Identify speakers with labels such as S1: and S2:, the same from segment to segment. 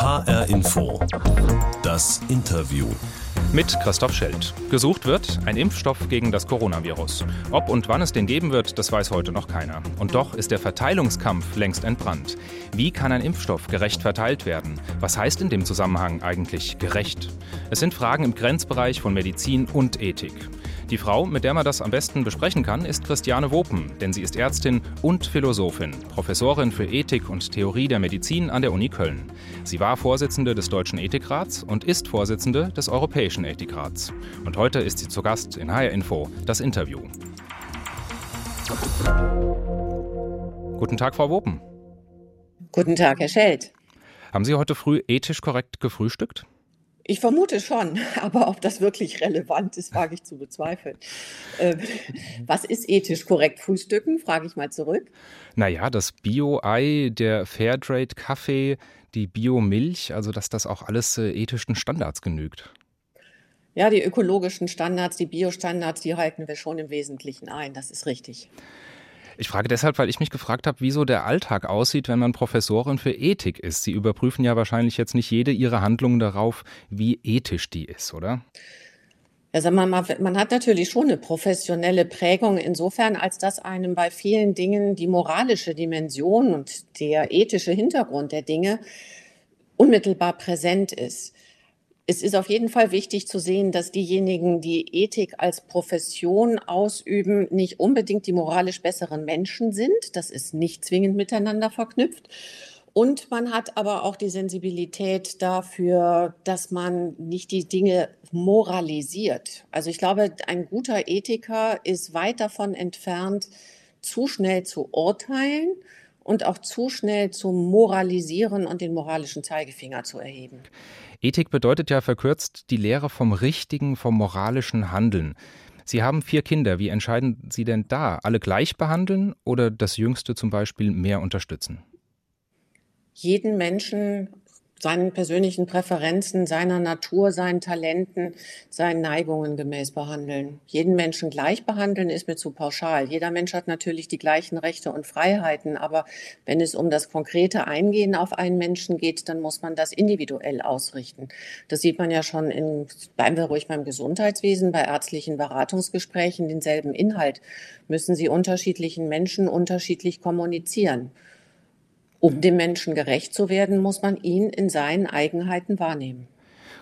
S1: HR Info. Das Interview.
S2: Mit Christoph Schelt. Gesucht wird ein Impfstoff gegen das Coronavirus. Ob und wann es den geben wird, das weiß heute noch keiner. Und doch ist der Verteilungskampf längst entbrannt. Wie kann ein Impfstoff gerecht verteilt werden? Was heißt in dem Zusammenhang eigentlich gerecht? Es sind Fragen im Grenzbereich von Medizin und Ethik. Die Frau, mit der man das am besten besprechen kann, ist Christiane Wopen, denn sie ist Ärztin und Philosophin, Professorin für Ethik und Theorie der Medizin an der Uni Köln. Sie war Vorsitzende des Deutschen Ethikrats und ist Vorsitzende des Europäischen Ethikrats. Und heute ist sie zu Gast in HR Info, das Interview. Guten Tag, Frau Wopen.
S3: Guten Tag, Herr Schelt.
S2: Haben Sie heute früh ethisch korrekt gefrühstückt?
S3: Ich vermute schon, aber ob das wirklich relevant ist, wage ich zu bezweifeln. Äh, was ist ethisch korrekt Frühstücken? Frage ich mal zurück.
S2: Naja, das Bio-Ei, der Fairtrade-Kaffee, die Bio-Milch, also dass das auch alles äh, ethischen Standards genügt.
S3: Ja, die ökologischen Standards, die Biostandards, die halten wir schon im Wesentlichen ein. Das ist richtig.
S2: Ich frage deshalb, weil ich mich gefragt habe, wieso der Alltag aussieht, wenn man Professorin für Ethik ist. Sie überprüfen ja wahrscheinlich jetzt nicht jede Ihrer Handlungen darauf, wie ethisch die ist, oder?
S3: Sag mal, man hat natürlich schon eine professionelle Prägung insofern, als dass einem bei vielen Dingen die moralische Dimension und der ethische Hintergrund der Dinge unmittelbar präsent ist. Es ist auf jeden Fall wichtig zu sehen, dass diejenigen, die Ethik als Profession ausüben, nicht unbedingt die moralisch besseren Menschen sind. Das ist nicht zwingend miteinander verknüpft. Und man hat aber auch die Sensibilität dafür, dass man nicht die Dinge moralisiert. Also ich glaube, ein guter Ethiker ist weit davon entfernt, zu schnell zu urteilen und auch zu schnell zu moralisieren und den moralischen Zeigefinger zu erheben.
S2: Ethik bedeutet ja verkürzt die Lehre vom richtigen, vom moralischen Handeln. Sie haben vier Kinder. Wie entscheiden Sie denn da? Alle gleich behandeln oder das Jüngste zum Beispiel mehr unterstützen?
S3: Jeden Menschen seinen persönlichen Präferenzen, seiner Natur, seinen Talenten, seinen Neigungen gemäß behandeln. Jeden Menschen gleich behandeln ist mir zu pauschal. Jeder Mensch hat natürlich die gleichen Rechte und Freiheiten, aber wenn es um das konkrete Eingehen auf einen Menschen geht, dann muss man das individuell ausrichten. Das sieht man ja schon in, bleiben wir ruhig beim Gesundheitswesen, bei ärztlichen Beratungsgesprächen, denselben Inhalt müssen sie unterschiedlichen Menschen unterschiedlich kommunizieren. Um dem Menschen gerecht zu werden, muss man ihn in seinen Eigenheiten wahrnehmen.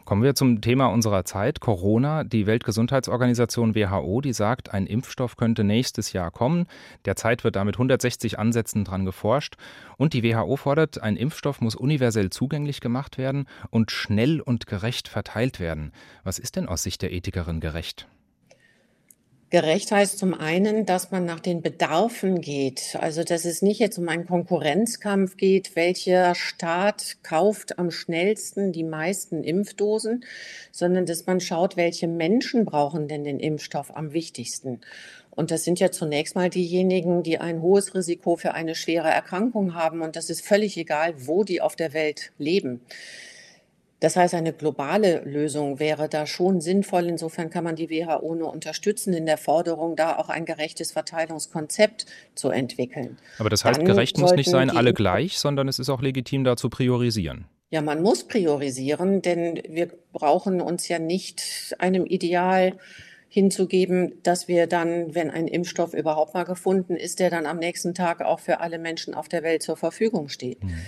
S2: Kommen wir zum Thema unserer Zeit, Corona. Die Weltgesundheitsorganisation WHO, die sagt, ein Impfstoff könnte nächstes Jahr kommen. Derzeit wird da mit 160 Ansätzen dran geforscht. Und die WHO fordert, ein Impfstoff muss universell zugänglich gemacht werden und schnell und gerecht verteilt werden. Was ist denn aus Sicht der Ethikerin gerecht?
S3: Gerecht heißt zum einen, dass man nach den Bedarfen geht. Also, dass es nicht jetzt um einen Konkurrenzkampf geht, welcher Staat kauft am schnellsten die meisten Impfdosen, sondern dass man schaut, welche Menschen brauchen denn den Impfstoff am wichtigsten. Und das sind ja zunächst mal diejenigen, die ein hohes Risiko für eine schwere Erkrankung haben. Und das ist völlig egal, wo die auf der Welt leben. Das heißt, eine globale Lösung wäre da schon sinnvoll. Insofern kann man die WHO nur unterstützen in der Forderung, da auch ein gerechtes Verteilungskonzept zu entwickeln.
S2: Aber das heißt, Dann gerecht muss nicht sein, alle gleich, sondern es ist auch legitim, da zu priorisieren.
S3: Ja, man muss priorisieren, denn wir brauchen uns ja nicht einem Ideal hinzugeben, dass wir dann, wenn ein Impfstoff überhaupt mal gefunden ist, der dann am nächsten Tag auch für alle Menschen auf der Welt zur Verfügung steht. Mhm.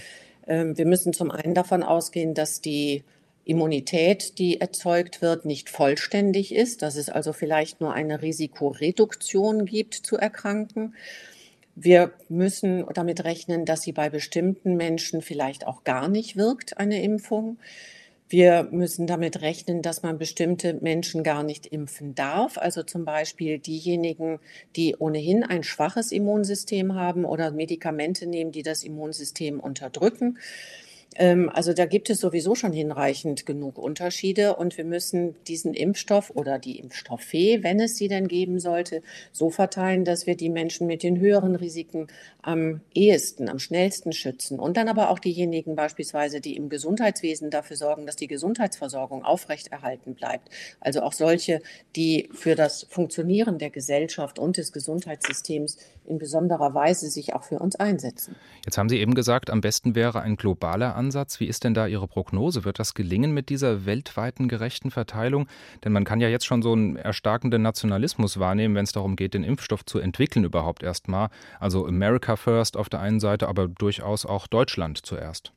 S3: Ähm, wir müssen zum einen davon ausgehen, dass die Immunität, die erzeugt wird, nicht vollständig ist, dass es also vielleicht nur eine Risikoreduktion gibt zu erkranken. Wir müssen damit rechnen, dass sie bei bestimmten Menschen vielleicht auch gar nicht wirkt, eine Impfung. Wir müssen damit rechnen, dass man bestimmte Menschen gar nicht impfen darf. Also zum Beispiel diejenigen, die ohnehin ein schwaches Immunsystem haben oder Medikamente nehmen, die das Immunsystem unterdrücken. Ähm, also da gibt es sowieso schon hinreichend genug Unterschiede und wir müssen diesen Impfstoff oder die Impfstoffe, wenn es sie denn geben sollte, so verteilen, dass wir die Menschen mit den höheren Risiken am ehesten, am schnellsten schützen. Und dann aber auch diejenigen beispielsweise, die im Gesundheitswesen dafür sorgen, dass die Gesundheitsversorgung aufrechterhalten bleibt. Also auch solche, die für das Funktionieren der Gesellschaft und des Gesundheitssystems in besonderer Weise sich auch für uns einsetzen.
S2: Jetzt haben Sie eben gesagt, am besten wäre ein globaler Ansatz. Wie ist denn da Ihre Prognose? Wird das gelingen mit dieser weltweiten gerechten Verteilung? Denn man kann ja jetzt schon so einen erstarkenden Nationalismus wahrnehmen, wenn es darum geht, den Impfstoff zu entwickeln überhaupt erstmal. Also America First auf der einen Seite, aber durchaus auch Deutschland zuerst.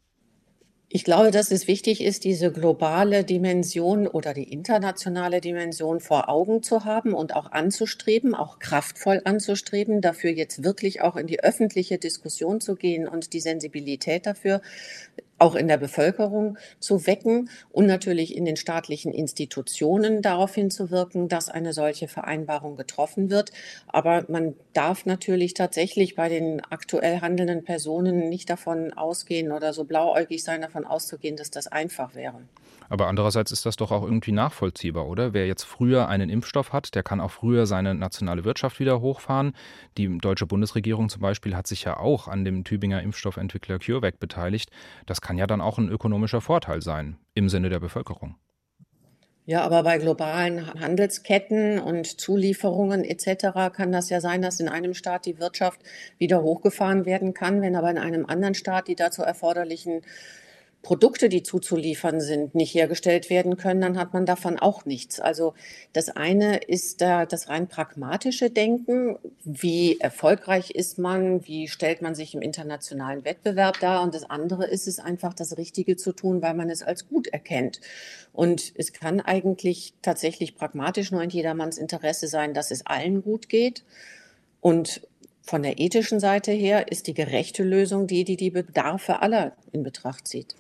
S3: Ich glaube, dass es wichtig ist, diese globale Dimension oder die internationale Dimension vor Augen zu haben und auch anzustreben, auch kraftvoll anzustreben, dafür jetzt wirklich auch in die öffentliche Diskussion zu gehen und die Sensibilität dafür auch in der Bevölkerung zu wecken und natürlich in den staatlichen Institutionen darauf hinzuwirken, dass eine solche Vereinbarung getroffen wird. Aber man darf natürlich tatsächlich bei den aktuell handelnden Personen nicht davon ausgehen oder so blauäugig sein, davon auszugehen, dass das einfach wäre.
S2: Aber andererseits ist das doch auch irgendwie nachvollziehbar, oder? Wer jetzt früher einen Impfstoff hat, der kann auch früher seine nationale Wirtschaft wieder hochfahren. Die deutsche Bundesregierung zum Beispiel hat sich ja auch an dem Tübinger Impfstoffentwickler CureVac beteiligt. Das kann ja dann auch ein ökonomischer Vorteil sein im Sinne der Bevölkerung.
S3: Ja, aber bei globalen Handelsketten und Zulieferungen etc. kann das ja sein, dass in einem Staat die Wirtschaft wieder hochgefahren werden kann, wenn aber in einem anderen Staat die dazu erforderlichen Produkte, die zuzuliefern sind, nicht hergestellt werden können, dann hat man davon auch nichts. Also das eine ist da das rein pragmatische Denken. Wie erfolgreich ist man? Wie stellt man sich im internationalen Wettbewerb dar? Und das andere ist es einfach, das Richtige zu tun, weil man es als gut erkennt. Und es kann eigentlich tatsächlich pragmatisch nur in jedermanns Interesse sein, dass es allen gut geht. Und von der ethischen Seite her ist die gerechte Lösung die, die die Bedarfe aller in Betracht zieht.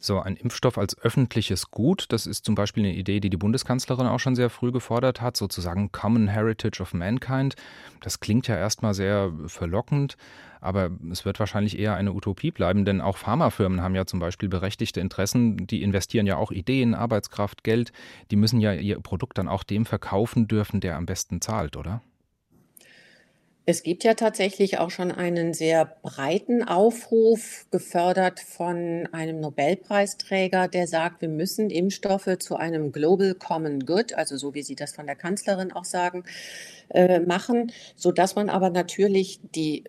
S2: So ein Impfstoff als öffentliches Gut, das ist zum Beispiel eine Idee, die die Bundeskanzlerin auch schon sehr früh gefordert hat, sozusagen Common Heritage of Mankind. Das klingt ja erstmal sehr verlockend, aber es wird wahrscheinlich eher eine Utopie bleiben, denn auch Pharmafirmen haben ja zum Beispiel berechtigte Interessen, die investieren ja auch Ideen, Arbeitskraft, Geld, die müssen ja ihr Produkt dann auch dem verkaufen dürfen, der am besten zahlt, oder?
S3: Es gibt ja tatsächlich auch schon einen sehr breiten Aufruf, gefördert von einem Nobelpreisträger, der sagt, wir müssen Impfstoffe zu einem Global Common Good, also so wie Sie das von der Kanzlerin auch sagen, äh, machen, so dass man aber natürlich die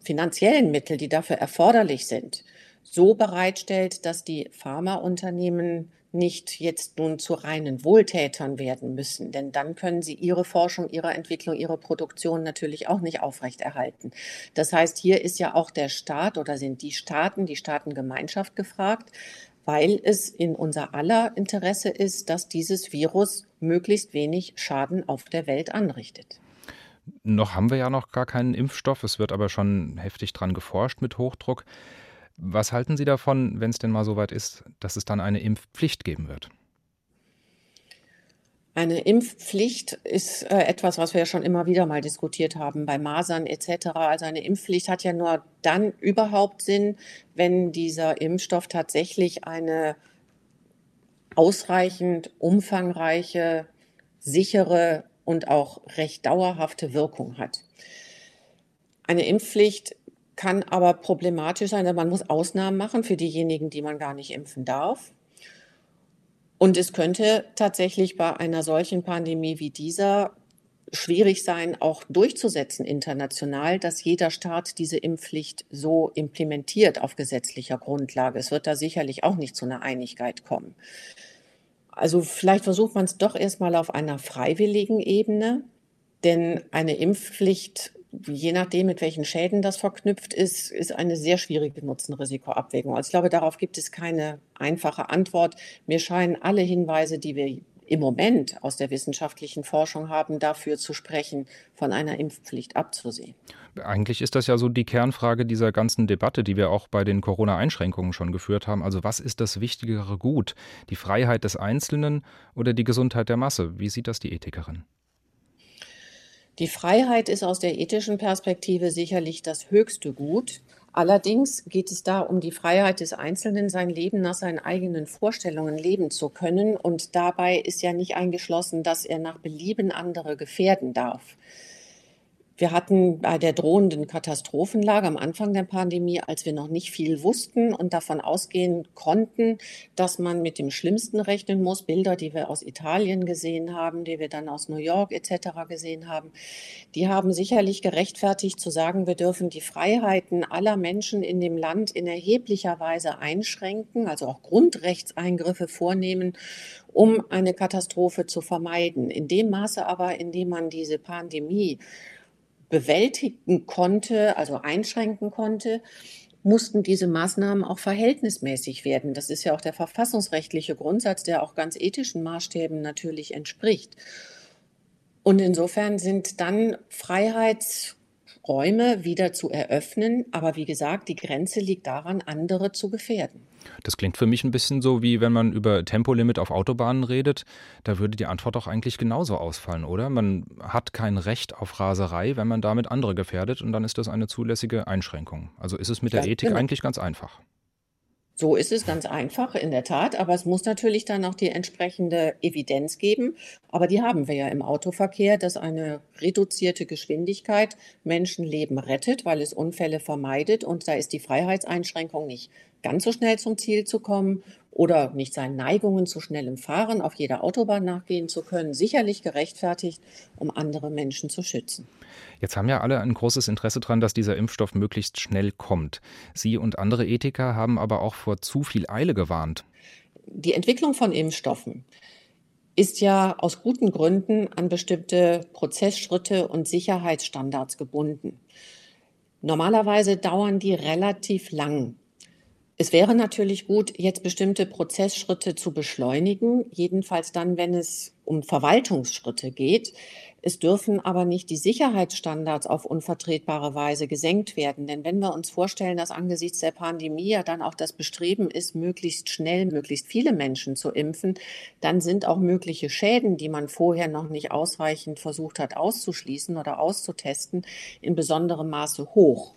S3: finanziellen Mittel, die dafür erforderlich sind, so bereitstellt, dass die Pharmaunternehmen nicht jetzt nun zu reinen Wohltätern werden müssen, denn dann können sie ihre Forschung, ihre Entwicklung, ihre Produktion natürlich auch nicht aufrechterhalten. Das heißt, hier ist ja auch der Staat oder sind die Staaten, die Staatengemeinschaft gefragt, weil es in unser aller Interesse ist, dass dieses Virus möglichst wenig Schaden auf der Welt anrichtet.
S2: Noch haben wir ja noch gar keinen Impfstoff, es wird aber schon heftig dran geforscht mit Hochdruck. Was halten Sie davon, wenn es denn mal soweit ist, dass es dann eine Impfpflicht geben wird?
S3: Eine Impfpflicht ist äh, etwas, was wir ja schon immer wieder mal diskutiert haben bei Masern etc. Also eine Impfpflicht hat ja nur dann überhaupt Sinn, wenn dieser Impfstoff tatsächlich eine ausreichend umfangreiche, sichere und auch recht dauerhafte Wirkung hat. Eine Impfpflicht kann aber problematisch sein, denn man muss Ausnahmen machen für diejenigen, die man gar nicht impfen darf. Und es könnte tatsächlich bei einer solchen Pandemie wie dieser schwierig sein, auch durchzusetzen international, dass jeder Staat diese Impfpflicht so implementiert auf gesetzlicher Grundlage. Es wird da sicherlich auch nicht zu einer Einigkeit kommen. Also vielleicht versucht man es doch erstmal auf einer freiwilligen Ebene, denn eine Impfpflicht je nachdem, mit welchen Schäden das verknüpft ist, ist eine sehr schwierige Nutzen-Risiko-Abwägung. Also ich glaube, darauf gibt es keine einfache Antwort. Mir scheinen alle Hinweise, die wir im Moment aus der wissenschaftlichen Forschung haben, dafür zu sprechen, von einer Impfpflicht abzusehen.
S2: Eigentlich ist das ja so die Kernfrage dieser ganzen Debatte, die wir auch bei den Corona-Einschränkungen schon geführt haben. Also was ist das wichtigere Gut? Die Freiheit des Einzelnen oder die Gesundheit der Masse? Wie sieht das die Ethikerin?
S3: Die Freiheit ist aus der ethischen Perspektive sicherlich das höchste Gut. Allerdings geht es da um die Freiheit des Einzelnen, sein Leben nach seinen eigenen Vorstellungen leben zu können. Und dabei ist ja nicht eingeschlossen, dass er nach Belieben andere gefährden darf. Wir hatten bei der drohenden Katastrophenlage am Anfang der Pandemie, als wir noch nicht viel wussten und davon ausgehen konnten, dass man mit dem Schlimmsten rechnen muss, Bilder, die wir aus Italien gesehen haben, die wir dann aus New York etc. gesehen haben, die haben sicherlich gerechtfertigt zu sagen, wir dürfen die Freiheiten aller Menschen in dem Land in erheblicher Weise einschränken, also auch Grundrechtseingriffe vornehmen, um eine Katastrophe zu vermeiden. In dem Maße aber, in dem man diese Pandemie bewältigen konnte, also einschränken konnte, mussten diese Maßnahmen auch verhältnismäßig werden. Das ist ja auch der verfassungsrechtliche Grundsatz, der auch ganz ethischen Maßstäben natürlich entspricht. Und insofern sind dann Freiheitsräume wieder zu eröffnen. Aber wie gesagt, die Grenze liegt daran, andere zu gefährden.
S2: Das klingt für mich ein bisschen so, wie wenn man über Tempolimit auf Autobahnen redet. Da würde die Antwort auch eigentlich genauso ausfallen, oder? Man hat kein Recht auf Raserei, wenn man damit andere gefährdet und dann ist das eine zulässige Einschränkung. Also ist es mit der ja, Ethik genau. eigentlich ganz einfach.
S3: So ist es ganz einfach, in der Tat. Aber es muss natürlich dann auch die entsprechende Evidenz geben. Aber die haben wir ja im Autoverkehr, dass eine reduzierte Geschwindigkeit Menschenleben rettet, weil es Unfälle vermeidet. Und da ist die Freiheitseinschränkung nicht ganz so schnell zum Ziel zu kommen oder nicht seinen Neigungen zu schnellem Fahren auf jeder Autobahn nachgehen zu können, sicherlich gerechtfertigt, um andere Menschen zu schützen.
S2: Jetzt haben ja alle ein großes Interesse daran, dass dieser Impfstoff möglichst schnell kommt. Sie und andere Ethiker haben aber auch vor zu viel Eile gewarnt.
S3: Die Entwicklung von Impfstoffen ist ja aus guten Gründen an bestimmte Prozessschritte und Sicherheitsstandards gebunden. Normalerweise dauern die relativ lang. Es wäre natürlich gut, jetzt bestimmte Prozessschritte zu beschleunigen, jedenfalls dann, wenn es um Verwaltungsschritte geht. Es dürfen aber nicht die Sicherheitsstandards auf unvertretbare Weise gesenkt werden. Denn wenn wir uns vorstellen, dass angesichts der Pandemie ja dann auch das Bestreben ist, möglichst schnell, möglichst viele Menschen zu impfen, dann sind auch mögliche Schäden, die man vorher noch nicht ausreichend versucht hat auszuschließen oder auszutesten, in besonderem Maße hoch.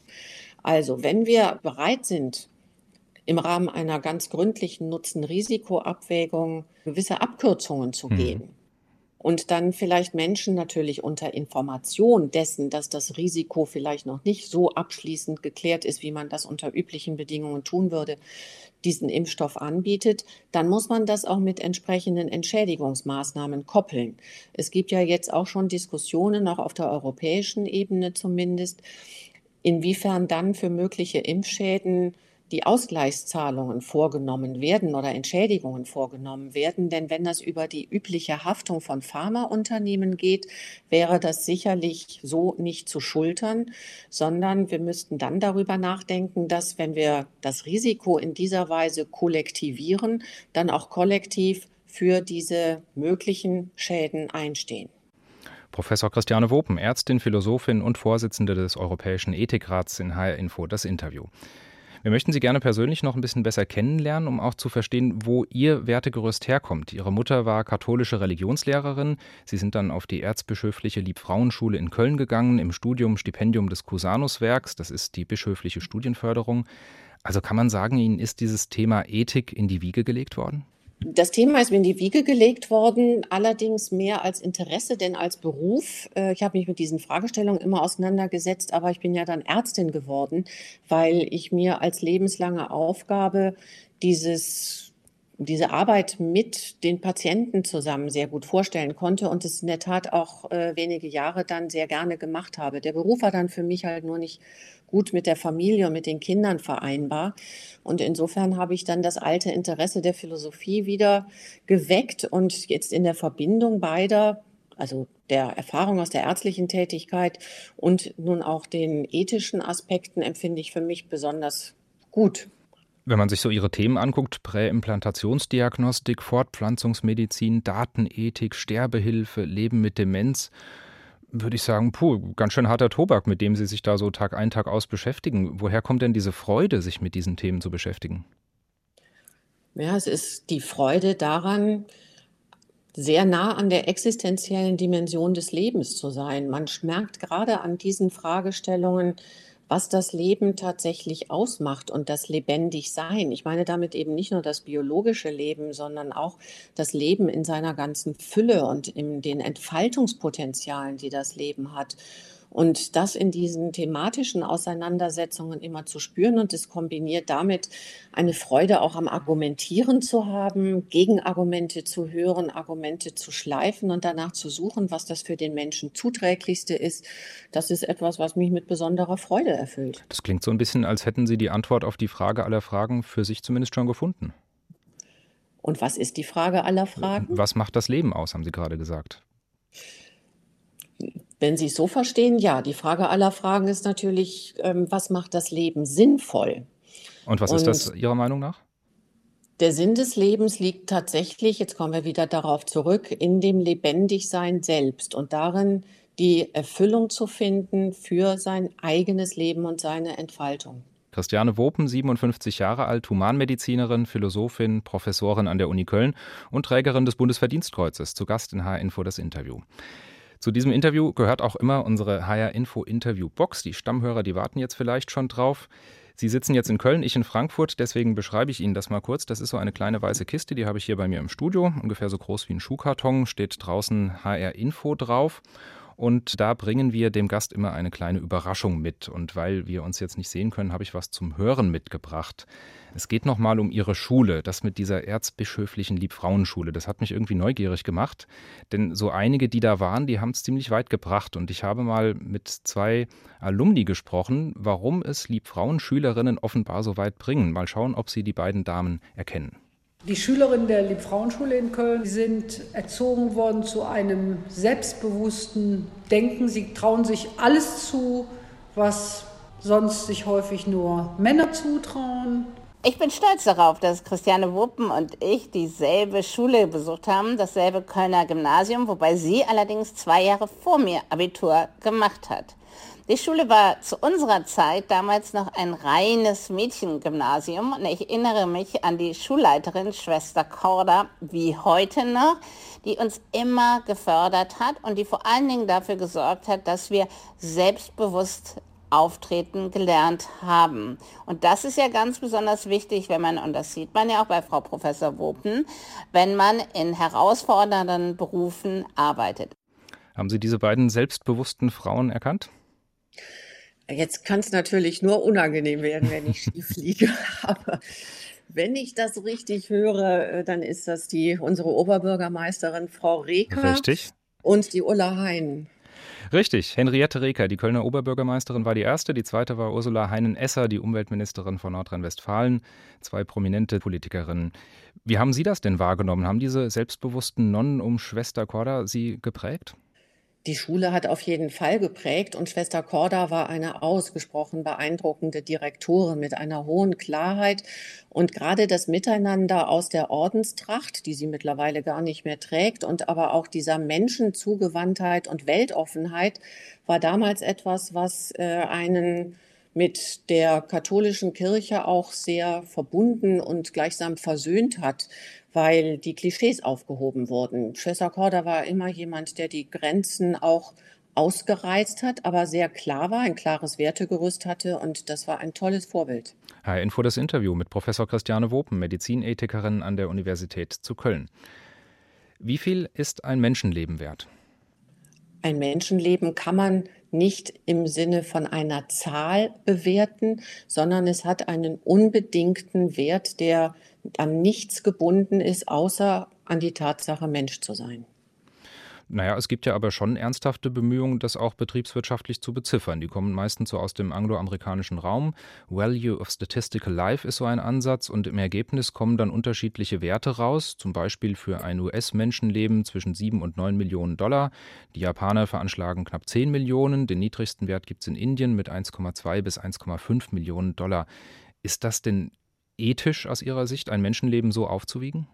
S3: Also, wenn wir bereit sind, im Rahmen einer ganz gründlichen Nutzen-Risiko-Abwägung gewisse Abkürzungen zu mhm. gehen. Und dann vielleicht Menschen natürlich unter Information dessen, dass das Risiko vielleicht noch nicht so abschließend geklärt ist, wie man das unter üblichen Bedingungen tun würde, diesen Impfstoff anbietet, dann muss man das auch mit entsprechenden Entschädigungsmaßnahmen koppeln. Es gibt ja jetzt auch schon Diskussionen, auch auf der europäischen Ebene zumindest, inwiefern dann für mögliche Impfschäden die Ausgleichszahlungen vorgenommen werden oder Entschädigungen vorgenommen werden. Denn wenn das über die übliche Haftung von Pharmaunternehmen geht, wäre das sicherlich so nicht zu schultern, sondern wir müssten dann darüber nachdenken, dass wenn wir das Risiko in dieser Weise kollektivieren, dann auch kollektiv für diese möglichen Schäden einstehen.
S2: Professor Christiane Wopen, Ärztin, Philosophin und Vorsitzende des Europäischen Ethikrats in HR Info, das Interview. Wir möchten Sie gerne persönlich noch ein bisschen besser kennenlernen, um auch zu verstehen, wo Ihr Wertegerüst herkommt. Ihre Mutter war katholische Religionslehrerin. Sie sind dann auf die erzbischöfliche Liebfrauenschule in Köln gegangen, im Studium Stipendium des Cusanuswerks. Das ist die bischöfliche Studienförderung. Also kann man sagen, Ihnen ist dieses Thema Ethik in die Wiege gelegt worden?
S3: Das Thema ist mir in die Wiege gelegt worden, allerdings mehr als Interesse denn als Beruf. Äh, ich habe mich mit diesen Fragestellungen immer auseinandergesetzt, aber ich bin ja dann Ärztin geworden, weil ich mir als lebenslange Aufgabe dieses diese Arbeit mit den Patienten zusammen sehr gut vorstellen konnte und es in der Tat auch äh, wenige Jahre dann sehr gerne gemacht habe. Der Beruf war dann für mich halt nur nicht gut mit der Familie und mit den Kindern vereinbar. Und insofern habe ich dann das alte Interesse der Philosophie wieder geweckt und jetzt in der Verbindung beider, also der Erfahrung aus der ärztlichen Tätigkeit und nun auch den ethischen Aspekten empfinde ich für mich besonders gut.
S2: Wenn man sich so Ihre Themen anguckt, Präimplantationsdiagnostik, Fortpflanzungsmedizin, Datenethik, Sterbehilfe, Leben mit Demenz, würde ich sagen, puh, ganz schön harter Tobak, mit dem Sie sich da so Tag ein, Tag aus beschäftigen. Woher kommt denn diese Freude, sich mit diesen Themen zu beschäftigen?
S3: Ja, es ist die Freude daran, sehr nah an der existenziellen Dimension des Lebens zu sein. Man merkt gerade an diesen Fragestellungen, was das Leben tatsächlich ausmacht und das lebendig sein. Ich meine damit eben nicht nur das biologische Leben, sondern auch das Leben in seiner ganzen Fülle und in den Entfaltungspotenzialen, die das Leben hat. Und das in diesen thematischen Auseinandersetzungen immer zu spüren und es kombiniert damit eine Freude auch am Argumentieren zu haben, Gegenargumente zu hören, Argumente zu schleifen und danach zu suchen, was das für den Menschen zuträglichste ist. Das ist etwas, was mich mit besonderer Freude erfüllt.
S2: Das klingt so ein bisschen, als hätten Sie die Antwort auf die Frage aller Fragen für sich zumindest schon gefunden.
S3: Und was ist die Frage aller Fragen?
S2: Was macht das Leben aus, haben Sie gerade gesagt.
S3: Wenn Sie es so verstehen, ja. Die Frage aller Fragen ist natürlich, ähm, was macht das Leben sinnvoll?
S2: Und was Und ist das Ihrer Meinung nach?
S3: Der Sinn des Lebens liegt tatsächlich, jetzt kommen wir wieder darauf zurück, in dem Lebendigsein selbst und darin, die Erfüllung zu finden für sein eigenes Leben und seine Entfaltung.
S2: Christiane Wopen, 57 Jahre alt, Humanmedizinerin, Philosophin, Professorin an der Uni Köln und Trägerin des Bundesverdienstkreuzes, zu Gast in H-Info das Interview. Zu diesem Interview gehört auch immer unsere HR Info Interview Box. Die Stammhörer, die warten jetzt vielleicht schon drauf. Sie sitzen jetzt in Köln, ich in Frankfurt, deswegen beschreibe ich Ihnen das mal kurz. Das ist so eine kleine weiße Kiste, die habe ich hier bei mir im Studio, ungefähr so groß wie ein Schuhkarton, steht draußen HR Info drauf. Und da bringen wir dem Gast immer eine kleine Überraschung mit. Und weil wir uns jetzt nicht sehen können, habe ich was zum Hören mitgebracht. Es geht nochmal um Ihre Schule, das mit dieser erzbischöflichen Liebfrauenschule. Das hat mich irgendwie neugierig gemacht, denn so einige, die da waren, die haben es ziemlich weit gebracht. Und ich habe mal mit zwei Alumni gesprochen, warum es Liebfrauenschülerinnen offenbar so weit bringen. Mal schauen, ob Sie die beiden Damen erkennen.
S4: Die Schülerinnen der Liebfrauenschule in Köln sind erzogen worden zu einem selbstbewussten Denken. Sie trauen sich alles zu, was sonst sich häufig nur Männer zutrauen.
S5: Ich bin stolz darauf, dass Christiane Wuppen und ich dieselbe Schule besucht haben, dasselbe Kölner Gymnasium, wobei sie allerdings zwei Jahre vor mir Abitur gemacht hat. Die Schule war zu unserer Zeit damals noch ein reines Mädchengymnasium und ich erinnere mich an die Schulleiterin Schwester Korda wie heute noch, die uns immer gefördert hat und die vor allen Dingen dafür gesorgt hat, dass wir selbstbewusst Auftreten gelernt haben. Und das ist ja ganz besonders wichtig, wenn man, und das sieht man ja auch bei Frau Professor Wopen, wenn man in herausfordernden Berufen arbeitet.
S2: Haben Sie diese beiden selbstbewussten Frauen erkannt?
S3: Jetzt kann es natürlich nur unangenehm werden, wenn ich schief liege. Aber wenn ich das richtig höre, äh, dann ist das die unsere Oberbürgermeisterin Frau Reker
S2: Richtig.
S3: und die Ulla Hein.
S2: Richtig, Henriette Reker, die Kölner Oberbürgermeisterin, war die erste. Die zweite war Ursula Heinen-Esser, die Umweltministerin von Nordrhein-Westfalen. Zwei prominente Politikerinnen. Wie haben Sie das denn wahrgenommen? Haben diese selbstbewussten Nonnen um Schwester Korda Sie geprägt?
S3: Die Schule hat auf jeden Fall geprägt und Schwester Korda war eine ausgesprochen beeindruckende Direktorin mit einer hohen Klarheit und gerade das Miteinander aus der Ordenstracht, die sie mittlerweile gar nicht mehr trägt und aber auch dieser Menschenzugewandtheit und Weltoffenheit war damals etwas, was äh, einen mit der katholischen Kirche auch sehr verbunden und gleichsam versöhnt hat, weil die Klischees aufgehoben wurden. Schwester Korda war immer jemand, der die Grenzen auch ausgereizt hat, aber sehr klar war, ein klares Wertegerüst hatte und das war ein tolles Vorbild.
S2: HR Info das Interview mit Professor Christiane Wopen, Medizinethikerin an der Universität zu Köln. Wie viel ist ein Menschenleben wert?
S3: Ein Menschenleben kann man nicht im Sinne von einer Zahl bewerten, sondern es hat einen unbedingten Wert, der an nichts gebunden ist, außer an die Tatsache, Mensch zu sein.
S2: Naja, es gibt ja aber schon ernsthafte Bemühungen, das auch betriebswirtschaftlich zu beziffern. Die kommen meistens so aus dem angloamerikanischen Raum. Value of Statistical Life ist so ein Ansatz und im Ergebnis kommen dann unterschiedliche Werte raus, zum Beispiel für ein US-Menschenleben zwischen 7 und 9 Millionen Dollar. Die Japaner veranschlagen knapp 10 Millionen, den niedrigsten Wert gibt es in Indien mit 1,2 bis 1,5 Millionen Dollar. Ist das denn ethisch aus Ihrer Sicht, ein Menschenleben so aufzuwiegen?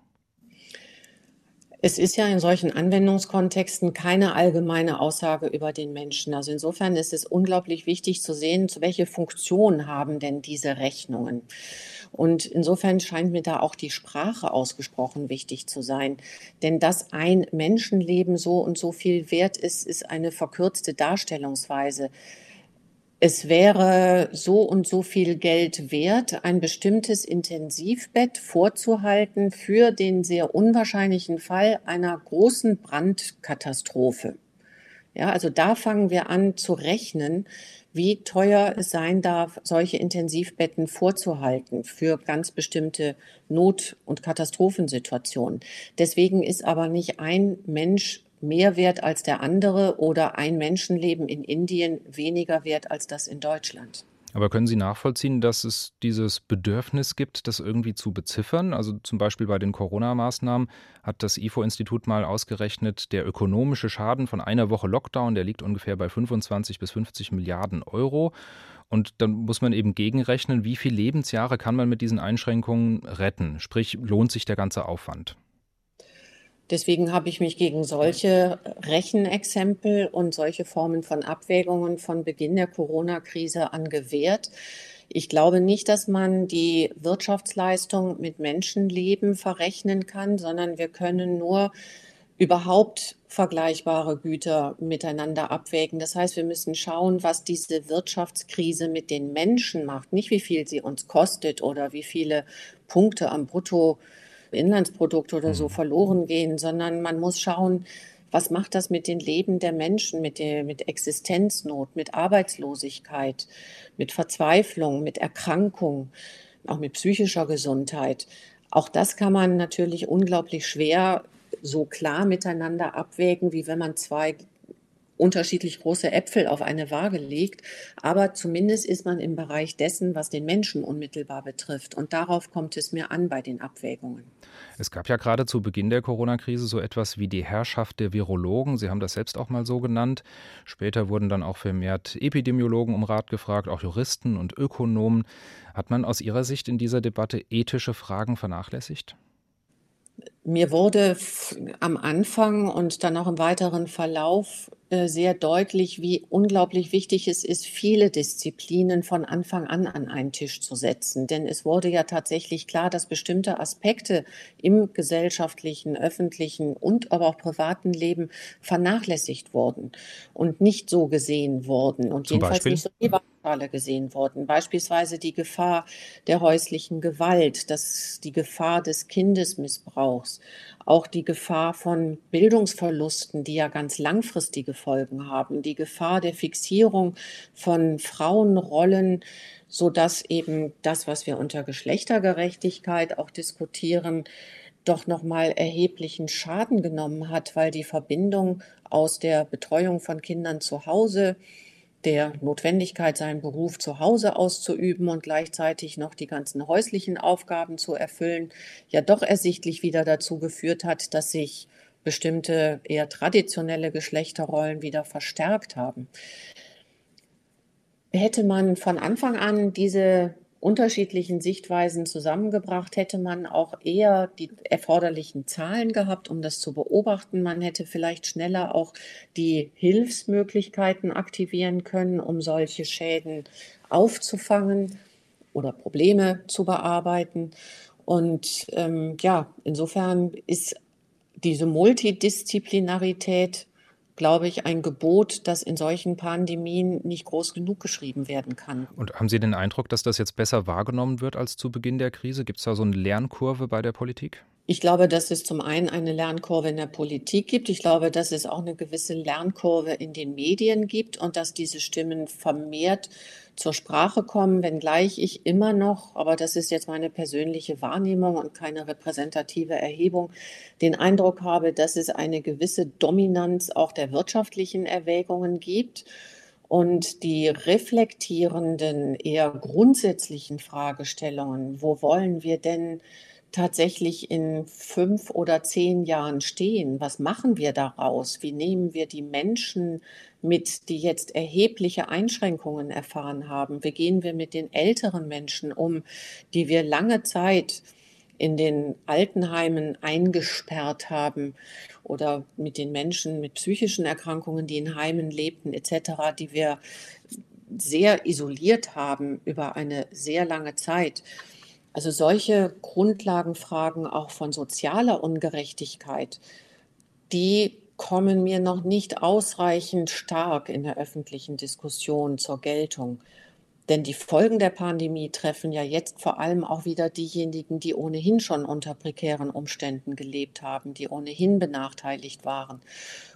S3: Es ist ja in solchen Anwendungskontexten keine allgemeine Aussage über den Menschen. Also insofern ist es unglaublich wichtig zu sehen, zu welche Funktion haben denn diese Rechnungen. Und insofern scheint mir da auch die Sprache ausgesprochen wichtig zu sein. Denn dass ein Menschenleben so und so viel wert ist, ist eine verkürzte Darstellungsweise es wäre so und so viel Geld wert, ein bestimmtes Intensivbett vorzuhalten für den sehr unwahrscheinlichen Fall einer großen Brandkatastrophe. Ja, also da fangen wir an zu rechnen, wie teuer es sein darf, solche Intensivbetten vorzuhalten für ganz bestimmte Not- und Katastrophensituationen. Deswegen ist aber nicht ein Mensch mehr wert als der andere oder ein Menschenleben in Indien weniger wert als das in Deutschland.
S2: Aber können Sie nachvollziehen, dass es dieses Bedürfnis gibt, das irgendwie zu beziffern? Also zum Beispiel bei den Corona-Maßnahmen hat das IFO-Institut mal ausgerechnet, der ökonomische Schaden von einer Woche Lockdown, der liegt ungefähr bei 25 bis 50 Milliarden Euro. Und dann muss man eben gegenrechnen, wie viele Lebensjahre kann man mit diesen Einschränkungen retten? Sprich, lohnt sich der ganze Aufwand?
S3: Deswegen habe ich mich gegen solche Rechenexempel und solche Formen von Abwägungen von Beginn der Corona-Krise angewehrt. Ich glaube nicht, dass man die Wirtschaftsleistung mit Menschenleben verrechnen kann, sondern wir können nur überhaupt vergleichbare Güter miteinander abwägen. Das heißt, wir müssen schauen, was diese Wirtschaftskrise mit den Menschen macht, nicht wie viel sie uns kostet oder wie viele Punkte am Brutto Inlandsprodukt oder so mhm. verloren gehen, sondern man muss schauen, was macht das mit den Leben der Menschen, mit, der, mit Existenznot, mit Arbeitslosigkeit, mit Verzweiflung, mit Erkrankung, auch mit psychischer Gesundheit. Auch das kann man natürlich unglaublich schwer so klar miteinander abwägen, wie wenn man zwei unterschiedlich große Äpfel auf eine Waage legt. Aber zumindest ist man im Bereich dessen, was den Menschen unmittelbar betrifft. Und darauf kommt es mir an bei den Abwägungen.
S2: Es gab ja gerade zu Beginn der Corona-Krise so etwas wie die Herrschaft der Virologen. Sie haben das selbst auch mal so genannt. Später wurden dann auch vermehrt Epidemiologen um Rat gefragt, auch Juristen und Ökonomen. Hat man aus Ihrer Sicht in dieser Debatte ethische Fragen vernachlässigt?
S3: Mir wurde am Anfang und dann auch im weiteren Verlauf sehr deutlich, wie unglaublich wichtig es ist, viele Disziplinen von Anfang an an einen Tisch zu setzen. Denn es wurde ja tatsächlich klar, dass bestimmte Aspekte im gesellschaftlichen, öffentlichen und aber auch privaten Leben vernachlässigt wurden und nicht so gesehen wurden und
S2: Zum jedenfalls Beispiel?
S3: nicht so alle gesehen wurden. Beispielsweise die Gefahr der häuslichen Gewalt, das, die Gefahr des Kindesmissbrauchs, auch die Gefahr von Bildungsverlusten, die ja ganz langfristige Folgen haben, die Gefahr der Fixierung von Frauenrollen, so dass eben das, was wir unter Geschlechtergerechtigkeit auch diskutieren, doch nochmal erheblichen Schaden genommen hat, weil die Verbindung aus der Betreuung von Kindern zu Hause der Notwendigkeit, seinen Beruf zu Hause auszuüben und gleichzeitig noch die ganzen häuslichen Aufgaben zu erfüllen, ja doch ersichtlich wieder dazu geführt hat, dass sich bestimmte eher traditionelle Geschlechterrollen wieder verstärkt haben. Hätte man von Anfang an diese unterschiedlichen Sichtweisen zusammengebracht, hätte man auch eher die erforderlichen Zahlen gehabt, um das zu beobachten. Man hätte vielleicht schneller auch die Hilfsmöglichkeiten aktivieren können, um solche Schäden aufzufangen oder Probleme zu bearbeiten. Und ähm, ja, insofern ist diese Multidisziplinarität glaube ich, ein Gebot, das in solchen Pandemien nicht groß genug geschrieben werden kann.
S2: Und haben Sie den Eindruck, dass das jetzt besser wahrgenommen wird als zu Beginn der Krise? Gibt es da so eine Lernkurve bei der Politik?
S3: Ich glaube, dass es zum einen eine Lernkurve in der Politik gibt. Ich glaube, dass es auch eine gewisse Lernkurve in den Medien gibt und dass diese Stimmen vermehrt zur Sprache kommen, wenngleich ich immer noch, aber das ist jetzt meine persönliche Wahrnehmung und keine repräsentative Erhebung, den Eindruck habe, dass es eine gewisse Dominanz auch der wirtschaftlichen Erwägungen gibt und die reflektierenden, eher grundsätzlichen Fragestellungen, wo wollen wir denn tatsächlich in fünf oder zehn Jahren stehen? Was machen wir daraus? Wie nehmen wir die Menschen mit, die jetzt erhebliche Einschränkungen erfahren haben? Wie gehen wir mit den älteren Menschen um, die wir lange Zeit in den Altenheimen eingesperrt haben oder mit den Menschen mit psychischen Erkrankungen, die in Heimen lebten etc., die wir sehr isoliert haben über eine sehr lange Zeit. Also solche Grundlagenfragen auch von sozialer Ungerechtigkeit, die kommen mir noch nicht ausreichend stark in der öffentlichen Diskussion zur Geltung. Denn die Folgen der Pandemie treffen ja jetzt vor allem auch wieder diejenigen, die ohnehin schon unter prekären Umständen gelebt haben, die ohnehin benachteiligt waren.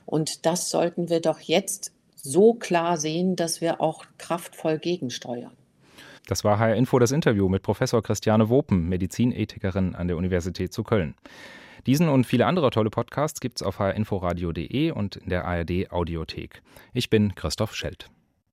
S3: Und das sollten wir doch jetzt so klar sehen, dass wir auch kraftvoll gegensteuern.
S2: Das war HR Info das Interview mit Professor Christiane Wopen, Medizinethikerin an der Universität zu Köln. Diesen und viele andere tolle Podcasts gibt's auf hrinforadio.de und in der ARD Audiothek. Ich bin Christoph Schelt.